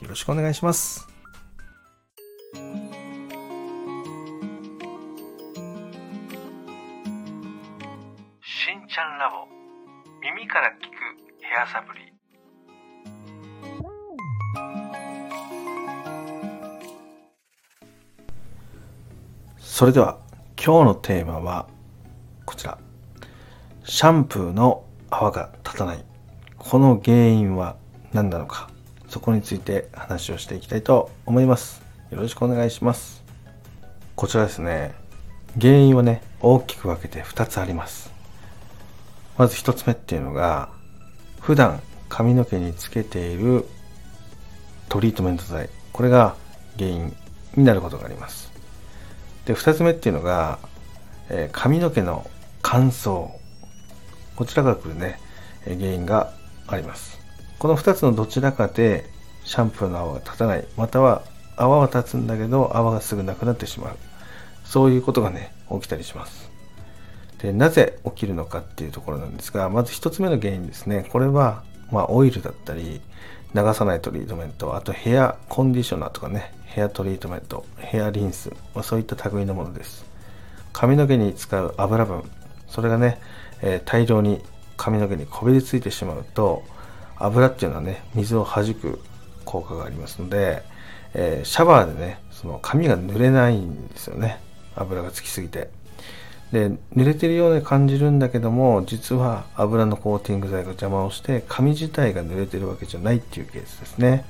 よろしくお願いします。しんちゃんラボ。耳から聞くヘアサプリ。それでは今日のテーマはこちら。シャンプーの泡が立たない。この原因は何なのかそこについて話をしていきたいと思います。よろしくお願いします。こちらですね。原因はね大きく分けて2つあります。まず1つ目っていうのが普段髪の毛につけているトリートメント剤。これが原因になることがあります。で2つ目っていうのが、えー髪の毛の乾燥。こちらから来るねえ原因があります。この2つのどちらかでシャンプーの泡が立たない。または泡は立つんだけど泡がすぐなくなってしまう。そういうことがね起きたりします。でなぜ起きるのかっていうところなんですがまず1つ目の原因ですね。これは、まあ、オイルだったり流さないトリートメントあとヘアコンディショナーとかねヘアトリートメントヘアリンス、まあ、そういった類のものです。髪の毛に使う油分それがね、えー大量に髪の毛にこびりついてしまうと油っていうのはね水を弾く効果がありますので、えーシャワーでねその髪が濡れないんですよね。油がつきすぎて。で濡れてるように感じるんだけども実は油のコーティング剤が邪魔をして髪自体が濡れてるわけじゃないっていうケースですね。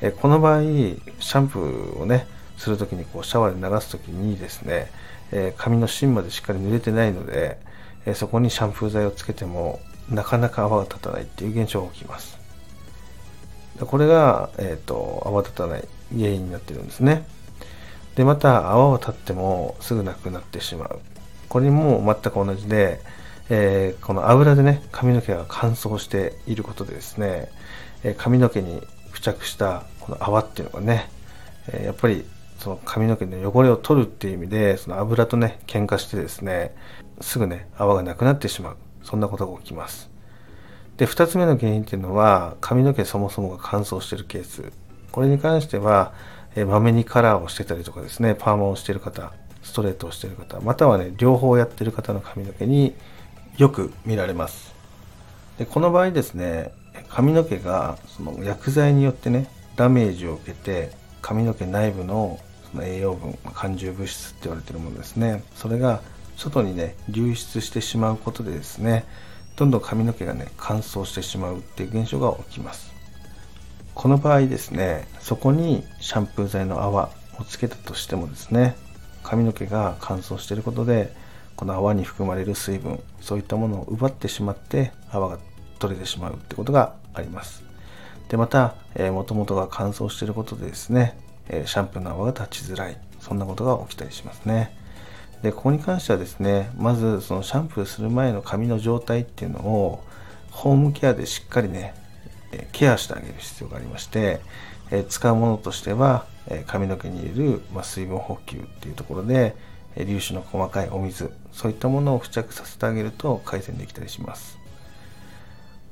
えーこの場合シャンプーをねするときにこうシャワーで流すときにですね、えー髪の芯までしっかり濡れてないので、えそこにシャンプー剤をつけてもなかなか泡が立たないっていう現象が起きます。これが、えー、と泡立たない原因になってるんですね。でまた泡は立ってもすぐなくなってしまう。これも全く同じで、えーこの油でね髪の毛が乾燥していることでですね、え髪の毛に付着したこの泡っていうのがね、えやっぱりその髪の毛の汚れを取るっていう意味でその油とね喧嘩してですねすぐね泡がなくなってしまう。そんなことが起きます。で2つ目の原因っていうのは髪の毛そもそもが乾燥してるケース。これに関してはえーまめにカラーをしてたりとかですねパーマをしてる方ストレートをしてる方またはね両方やってる方の髪の毛によく見られます。でこの場合ですね髪の毛がその薬剤によってねダメージを受けて髪の毛内部のその栄養分感受物質って言われてるものですね。それが外にね流出してしまうことでですねどんどん髪の毛がね乾燥してしまうっていう現象が起きます。この場合ですねそこにシャンプー剤の泡をつけたとしてもですね髪の毛が乾燥していることでこの泡に含まれる水分そういったものを奪ってしまって泡が取れてしまうってことがあります。でまた、えー、元々が乾燥していることでですね、シャンプーの泡が立ちづらい。そんなことが起きたりしますね。でここに関してはですねまずそのシャンプーする前の髪の状態っていうのをホームケアでしっかりねケアしてあげる必要がありまして、え使うものとしては、え髪の毛に入れる、ま、水分補給っていうところで、え粒子の細かいお水そういったものを付着させてあげると改善できたりします。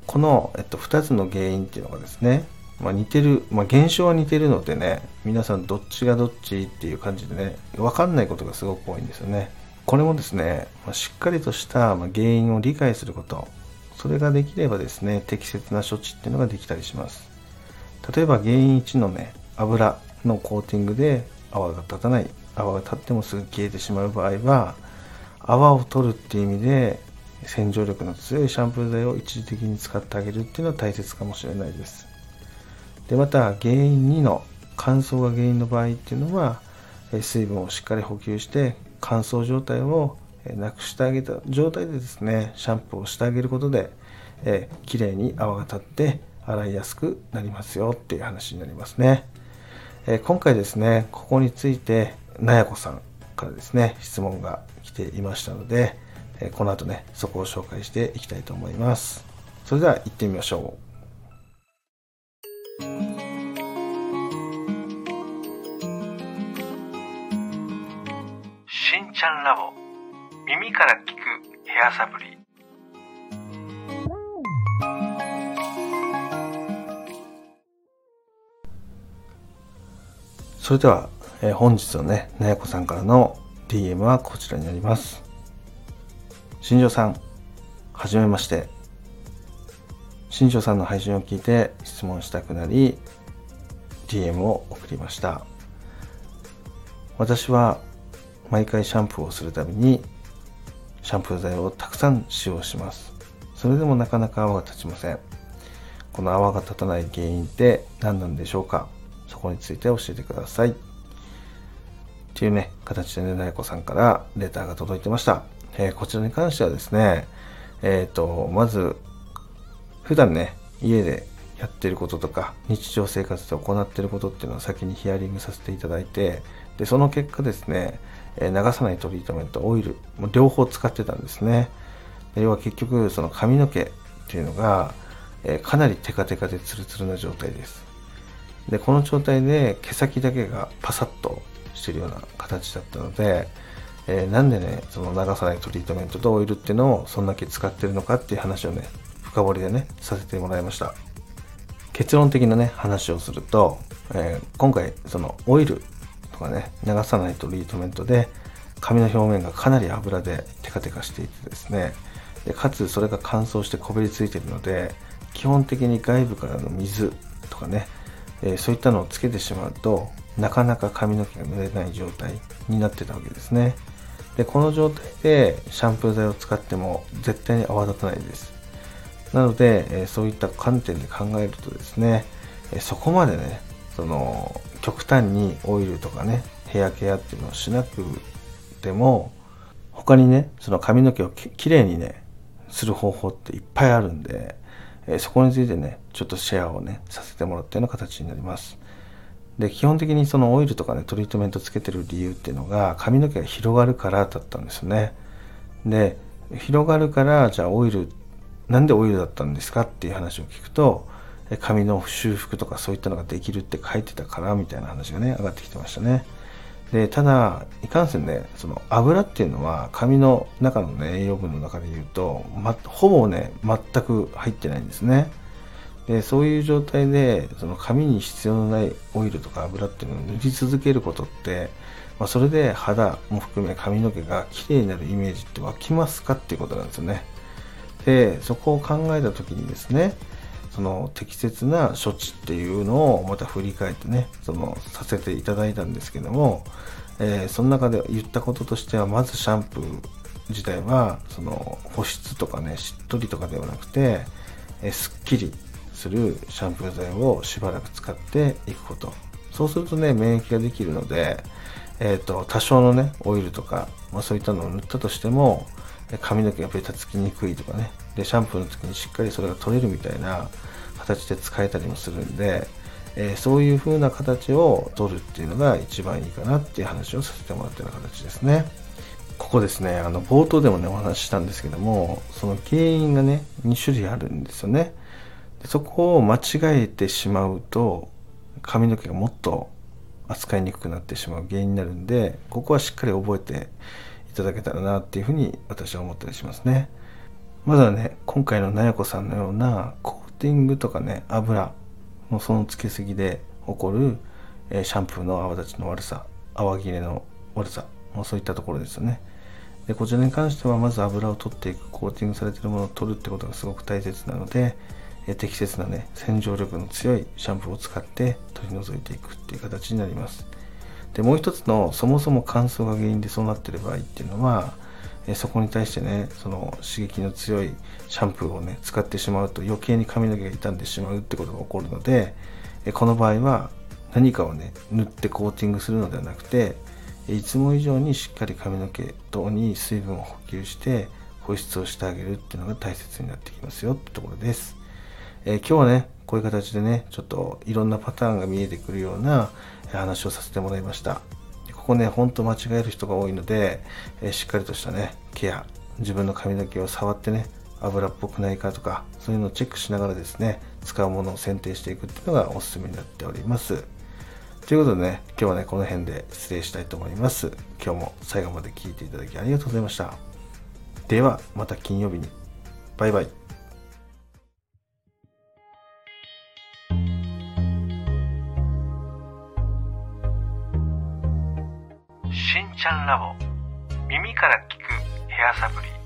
この、えっと、2つの原因っていうのがですね、まあ、似てる、まあ、現象は似てるのでね皆さんどっちがどっちっていう感じでね分かんないことがすごく多いんですよね。これもですね、まあしっかりとした原因を理解することそれができればですね適切な処置っていうのができたりします。例えば原因1のね油のコーティングで泡が立たない。泡が立ってもすぐ消えてしまう場合は泡を取るっていう意味で洗浄力の強いシャンプー剤を一時的に使ってあげるっていうのは大切かもしれないです。でまた原因2の乾燥が原因の場合っていうのは水分をしっかり補給して乾燥状態をなくしてあげた状態でですねシャンプーをしてあげることでえー、きれいに泡が立って洗いやすくなりますよっていう話になりますね。えー、今回ですね、ここについて、なやこさんからですね、質問が来ていましたので、えー、この後ね、そこを紹介していきたいと思います。それでは行ってみましょう。しんちゃんラボ耳から聞くヘアサプリそれでは、えー、本日のね、なやこさんからの DM はこちらになります。新庄さん、はじめまして。新庄さんの配信を聞いて質問したくなり、DM を送りました。私は毎回シャンプーをするたびにシャンプー剤をたくさん使用します。それでもなかなか泡が立ちません。この泡が立たない原因って何なんでしょうか？そこについて教えてください。っていうね、形でね、なやこさんからレターが届いてました。えー、こちらに関してはですね、えっ、ー、と、まず、普段ね、家でやってることとか、日常生活で行ってることっていうのを先にヒアリングさせていただいて、で、その結果ですね、え、流さないトリートメント、オイル、も両方使ってたんですね。で要は結局、その髪の毛っていうのが、え、かなりテカテカでツルツルな状態です。でこの状態で毛先だけがパサッとしてるような形だったので、えー、なんでねその流さないトリートメントとオイルっていうのをそんだけ使ってるのかっていう話をね深掘りでねさせてもらいました結論的なね話をすると、えー、今回そのオイルかね流さないトリートメントで髪の表面がかなり油でテカテカしていてですね。でかつそれが乾燥してこびりついているので基本的に外部からの水とかねえー、そういったのをつけてしまうとなかなか髪の毛が濡れない状態になってたわけですね。でこの状態でシャンプー剤を使っても絶対に泡立たないです。なので、えー、そういった観点で考えるとですね、えー、そこまでねその極端にオイルとかねヘアケアっていうのをしなくても他にねその髪の毛をきれいにねする方法っていっぱいあるんでえそこについてね、ちょっとシェアをね、させてもらったような形になります。で、基本的にそのオイルとかね、トリートメントつけてる理由っていうのが、髪の毛が広がるからだったんですよね。で、広がるから、じゃあオイル、なんでオイルだったんですかっていう話を聞くと、髪の修復とかそういったのができるって書いてたからみたいな話がね、上がってきてましたね。でただいかんせんねその油っていうのは髪の中の、ね、栄養分の中で言うと、ま、ほぼね全く入ってないんですねでそういう状態でその髪に必要のないオイルとか油っていうのを塗り続けることって、まあ、それで肌も含め髪の毛が綺麗になるイメージって湧きますかっていうことなんですよねでそこを考えた時にですねその適切な処置っていうのをまた振り返ってねそのさせていただいたんですけども、えー、その中で言ったこととしてはまずシャンプー自体はその保湿とかねしっとりとかではなくて、えー、すっきりするシャンプー剤をしばらく使っていくこと。そうするとね免疫ができるので、えーと、多少のねオイルとか、まあ、そういったのを塗ったとしても髪の毛がベタつきにくいとかね。でシャンプーの時にしっかりそれが取れるみたいな形で使えたりもするんで、えー、そういう風な形を取るっていうのが一番いいかなっていう話をさせてもらったような形ですね。ここですね、あの冒頭でもねお話ししたんですけども、その原因がね、2種類あるんですよね。でそこを間違えてしまうと、髪の毛がもっと扱いにくくなってしまう原因になるんで、ここはしっかり覚えていただけたらなっていうふうに私は思ったりしますね。まずはね、今回のなやこさんのようなティングとかね、油のそのつけすぎで起こる、え、シャンプーの泡立ちの悪さ、泡切れの悪さ、もうそういったところですよね。で、こちらに関してはまず油を取っていく、コーティングされてるものを取るってことがすごく大切なので、え、適切なね、洗浄力の強いシャンプーを使って取り除いていくっていう形になります。で、もう一つのそもそも乾燥が原因でそうなってる場合っていうのは、えそこに対してねその刺激の強いシャンプーをね使ってしまうと余計に髪の毛が傷んでしまうってことが起こるので、えこの場合は何かをね塗ってコーティングするのではなくていつも以上にしっかり髪の毛等に水分を補給して保湿をしてあげるっていうのが大切になってきますよってところです、えー、今日はねこういう形でね、ちょっといろんなパターンが見えてくるような話をさせてもらいました。ここね、ほんと間違える人が多いので、えしっかりとしたね、ケア、自分の髪の毛を触ってね、油っぽくないかとか、そういうのをチェックしながらですね、使うものを選定していくっていうのがおすすめになっております。ということでね、今日はね、この辺で失礼したいと思います。今日も最後まで聞いていただきありがとうございました。では、また金曜日に。バイバイ。ンラボ耳から聞くヘアサプリ。